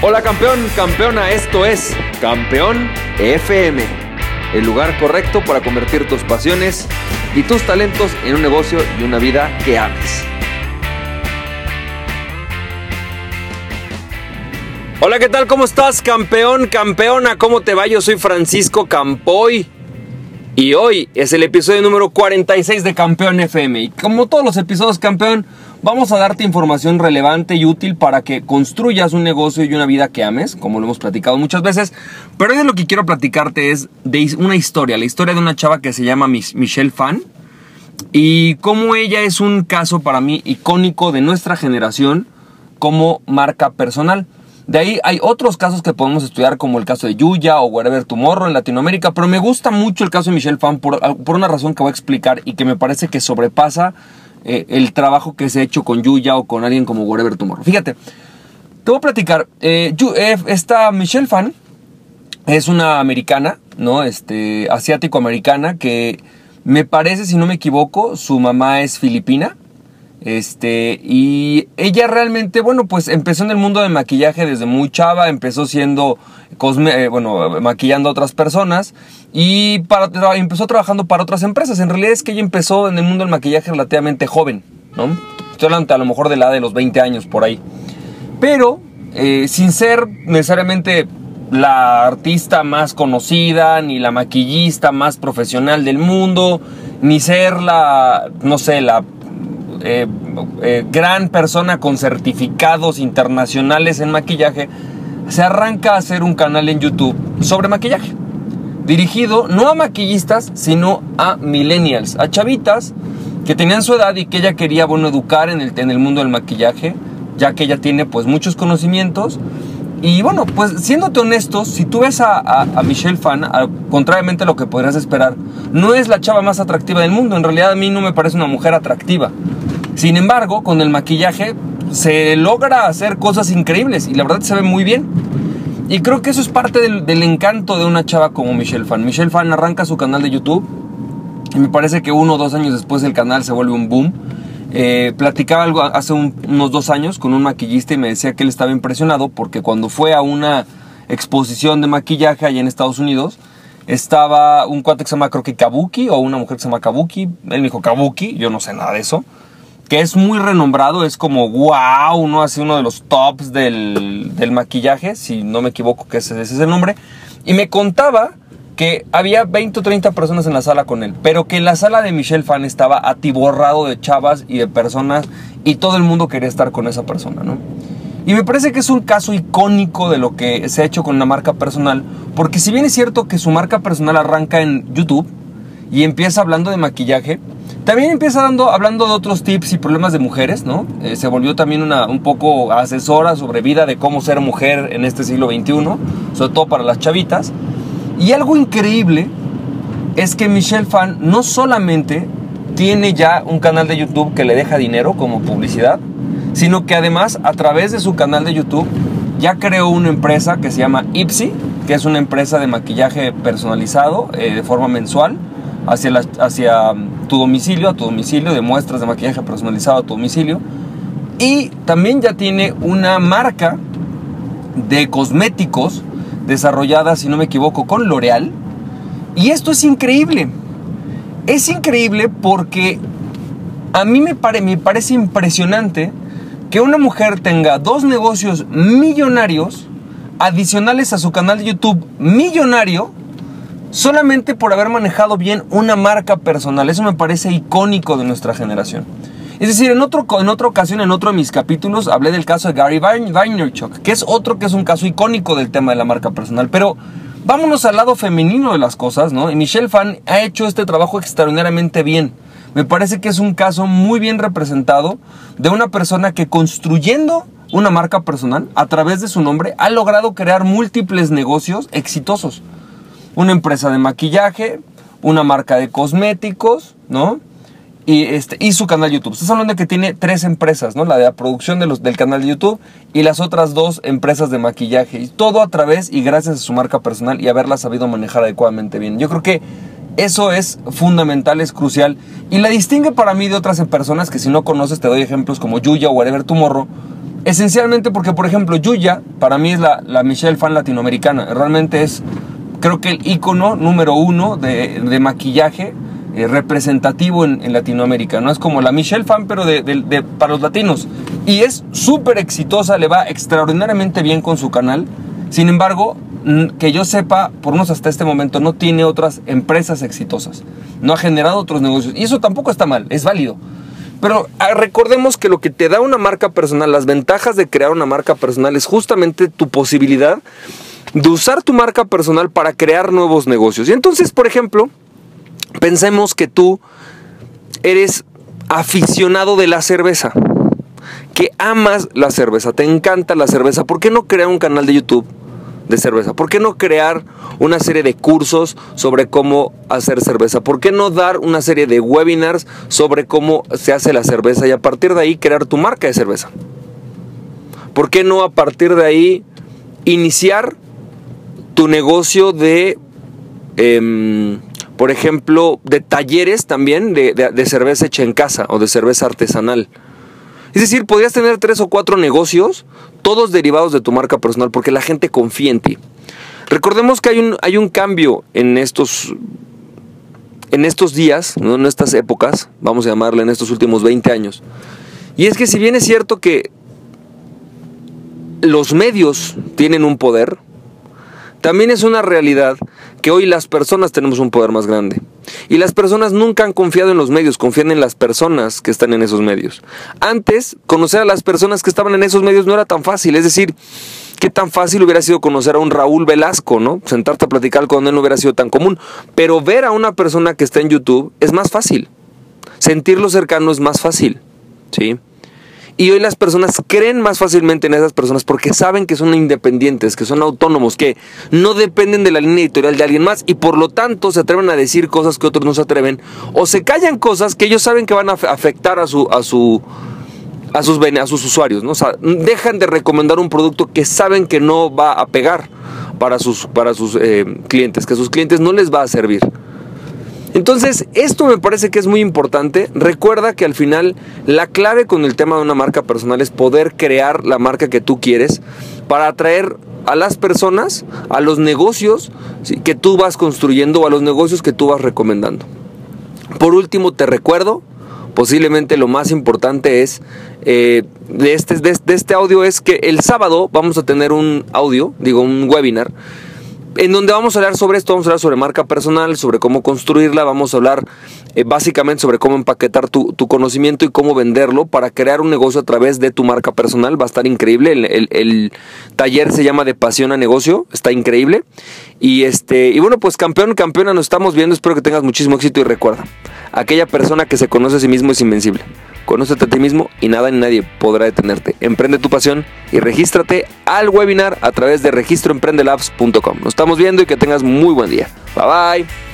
Hola campeón, campeona, esto es Campeón FM, el lugar correcto para convertir tus pasiones y tus talentos en un negocio y una vida que ames. Hola, ¿qué tal? ¿Cómo estás, campeón, campeona? ¿Cómo te va? Yo soy Francisco Campoy. Y hoy es el episodio número 46 de Campeón FM. Y como todos los episodios, campeón, vamos a darte información relevante y útil para que construyas un negocio y una vida que ames, como lo hemos platicado muchas veces. Pero hoy lo que quiero platicarte es de una historia, la historia de una chava que se llama Michelle Fan. Y cómo ella es un caso para mí icónico de nuestra generación como marca personal. De ahí hay otros casos que podemos estudiar como el caso de Yuya o Wherever Tomorrow en Latinoamérica, pero me gusta mucho el caso de Michelle Fan por, por una razón que voy a explicar y que me parece que sobrepasa eh, el trabajo que se ha hecho con Yuya o con alguien como Wherever Tomorrow. Fíjate, te voy a platicar. Eh, eh, esta Michelle Fan es una americana, ¿no? Este, asiático-americana que me parece, si no me equivoco, su mamá es filipina. Este, y ella realmente, bueno, pues empezó en el mundo de maquillaje desde muy chava, empezó siendo, eh, bueno, maquillando a otras personas y para, empezó trabajando para otras empresas. En realidad es que ella empezó en el mundo del maquillaje relativamente joven, ¿no? Estoy hablando a lo mejor de la de los 20 años por ahí. Pero, eh, sin ser necesariamente la artista más conocida, ni la maquillista más profesional del mundo, ni ser la, no sé, la eh, eh, gran persona con certificados internacionales en maquillaje, se arranca a hacer un canal en YouTube sobre maquillaje. Dirigido no a maquillistas, sino a millennials, a chavitas que tenían su edad y que ella quería, bueno, educar en el, en el mundo del maquillaje, ya que ella tiene pues muchos conocimientos. Y bueno, pues siéndote honestos, si tú ves a, a, Michelle Fan, contrariamente a lo que podrías esperar, no es la chava más atractiva del mundo. En realidad a mí no me parece una mujer atractiva. Sin embargo, con el maquillaje se logra hacer cosas increíbles y la verdad se ve muy bien. Y creo que eso es parte del, encanto de una chava como Michelle Fan. Michelle Fan arranca su canal de YouTube y me parece que uno o dos años después el canal se vuelve un boom. Eh, platicaba algo hace unos dos años con un maquillista y me decía que él estaba impresionado porque cuando fue a una exposición de maquillaje allá en Estados Unidos, estaba un cuate que se llama creo que Kabuki o una mujer que se llama Kabuki. Él me dijo Kabuki, yo no sé nada de eso que es muy renombrado, es como wow, ¿no? Así uno de los tops del, maquillaje, si no me equivoco que ese, ese, es el nombre. Y me contaba que había 20 o 30 personas en la sala con él, pero que la sala de Michelle Fan estaba atiborrado de chavas y de personas y todo el mundo quería estar con esa persona, ¿no? Y me parece que es un caso icónico de lo que se ha hecho con una marca personal, porque si bien es cierto que su marca personal arranca en YouTube y empieza hablando de maquillaje, también empieza dando, hablando de otros tips y problemas de mujeres, ¿no? Eh, se volvió también una, un poco asesora sobre vida de cómo ser mujer en este siglo XXI, sobre todo para las chavitas. Y algo increíble es que Michelle Fan no solamente tiene ya un canal de YouTube que le deja dinero como publicidad, sino que además a través de su canal de YouTube ya creó una empresa que se llama Ipsy, que es una empresa de maquillaje personalizado eh, de forma mensual hacia, hacia tu domicilio, a tu domicilio, de muestras de maquillaje personalizado a tu domicilio. Y también ya tiene una marca de cosméticos desarrollada, si no me equivoco, con L'Oreal. Y esto es increíble. Es increíble porque a mí me, me parece impresionante que una mujer tenga dos negocios millonarios adicionales a su canal de YouTube millonario solamente por haber manejado bien una marca personal. Eso me parece icónico de nuestra generación. Es decir, en, otro, en otra ocasión, en otro de mis capítulos, hablé del caso de Gary Vaynerchuk, que es otro que es un caso icónico del tema de la marca personal. Pero vámonos al lado femenino de las cosas, ¿no? Y Michelle Fan ha hecho este trabajo extraordinariamente bien. Me parece que es un caso muy bien representado de una persona que construyendo una marca personal a través de su nombre ha logrado crear múltiples negocios exitosos una empresa de maquillaje, una marca de cosméticos, ¿no? Y, este, y su canal YouTube. Estás hablando de que tiene tres empresas, ¿no? La de la producción de los, del canal de YouTube y las otras dos empresas de maquillaje. Y todo a través y gracias a su marca personal y haberla sabido manejar adecuadamente bien. Yo creo que eso es fundamental, es crucial. Y la distingue para mí de otras personas que si no conoces te doy ejemplos como Yuya o Whatever Tomorrow Esencialmente porque, por ejemplo, Yuya, para mí es la, la Michelle fan latinoamericana. Realmente es, creo que el icono número uno de, de maquillaje eh, representativo en, Latinoamérica. No es como la Michelle fan, pero de, de, para los latinos. Y es súper exitosa, le va extraordinariamente bien con su canal. Sin embargo, que yo sepa, por unos hasta este momento, no tiene otras empresas exitosas. No ha generado otros negocios. Y eso tampoco está mal, es válido. Pero ah, recordemos que lo que te da una marca personal, las ventajas de crear una marca personal es justamente tu posibilidad de usar tu marca personal para crear nuevos negocios. Y entonces, por ejemplo, pensemos que tú eres aficionado de la cerveza, que amas la cerveza, te encanta la cerveza. ¿Por qué no crear un canal de YouTube? de cerveza? ¿Por qué no crear una serie de cursos sobre cómo hacer cerveza? ¿Por qué no dar una serie de webinars sobre cómo se hace la cerveza y a partir de ahí crear tu marca de cerveza? ¿Por qué no a partir de ahí iniciar tu negocio de, em, por ejemplo, de talleres también de, de cerveza hecha en casa o de cerveza artesanal? Es decir, podrías tener tres o cuatro negocios, todos derivados de tu marca personal, porque la gente confía en ti. Recordemos que hay un, hay un cambio en estos, en estos días, ¿no? en estas épocas, vamos a llamarle en estos últimos 20 años. Y es que si bien es cierto que los medios tienen un poder, también es una realidad que hoy las personas tenemos un poder más grande. Y las personas nunca han confiado en los medios, confían en las personas que están en esos medios. Antes, conocer a las personas que estaban en esos medios no era tan fácil, es decir, qué tan fácil hubiera sido conocer a un Raúl Velasco, ¿no? Sentarte a platicar con él no hubiera sido tan común. Pero ver a una persona que está en YouTube es más fácil. Sentirlo cercano es más fácil, ¿sí? Y hoy las personas creen más fácilmente en esas personas porque saben que son independientes, que son autónomos, que no dependen de la línea editorial de alguien más y por lo tanto se atreven a decir cosas que otros no se atreven o se callan cosas que ellos saben que van a afectar a su a su a sus usuarios, ¿no? O sea, dejan de recomendar un producto que saben que no va a pegar para sus para sus eh, clientes, que a sus clientes no les va a servir. Entonces, esto me parece que es muy importante. Recuerda que al final la clave con el tema de una marca personal es poder crear la marca que tú quieres para atraer a las personas, a los negocios que tú vas construyendo o a los negocios que tú vas recomendando. Por último, te recuerdo, posiblemente lo más importante es eh, de, este, de este audio es que el sábado vamos a tener un audio, digo un webinar en donde vamos a hablar sobre esto, vamos a hablar sobre marca personal, sobre cómo construirla, vamos a hablar eh, básicamente sobre cómo empaquetar tu, conocimiento y cómo venderlo para crear un negocio a través de tu marca personal. Va a estar increíble. El, taller se llama de pasión a negocio, está increíble. Y este, y bueno, pues campeón, campeona, nos estamos viendo. Espero que tengas muchísimo éxito y recuerda, aquella persona que se conoce a sí mismo es invencible. Conócete a ti mismo y nada ni nadie podrá detenerte. Emprende tu pasión y regístrate al webinar a través de registroemprendelabs.com. Nos estamos viendo y que tengas muy buen día. Bye bye.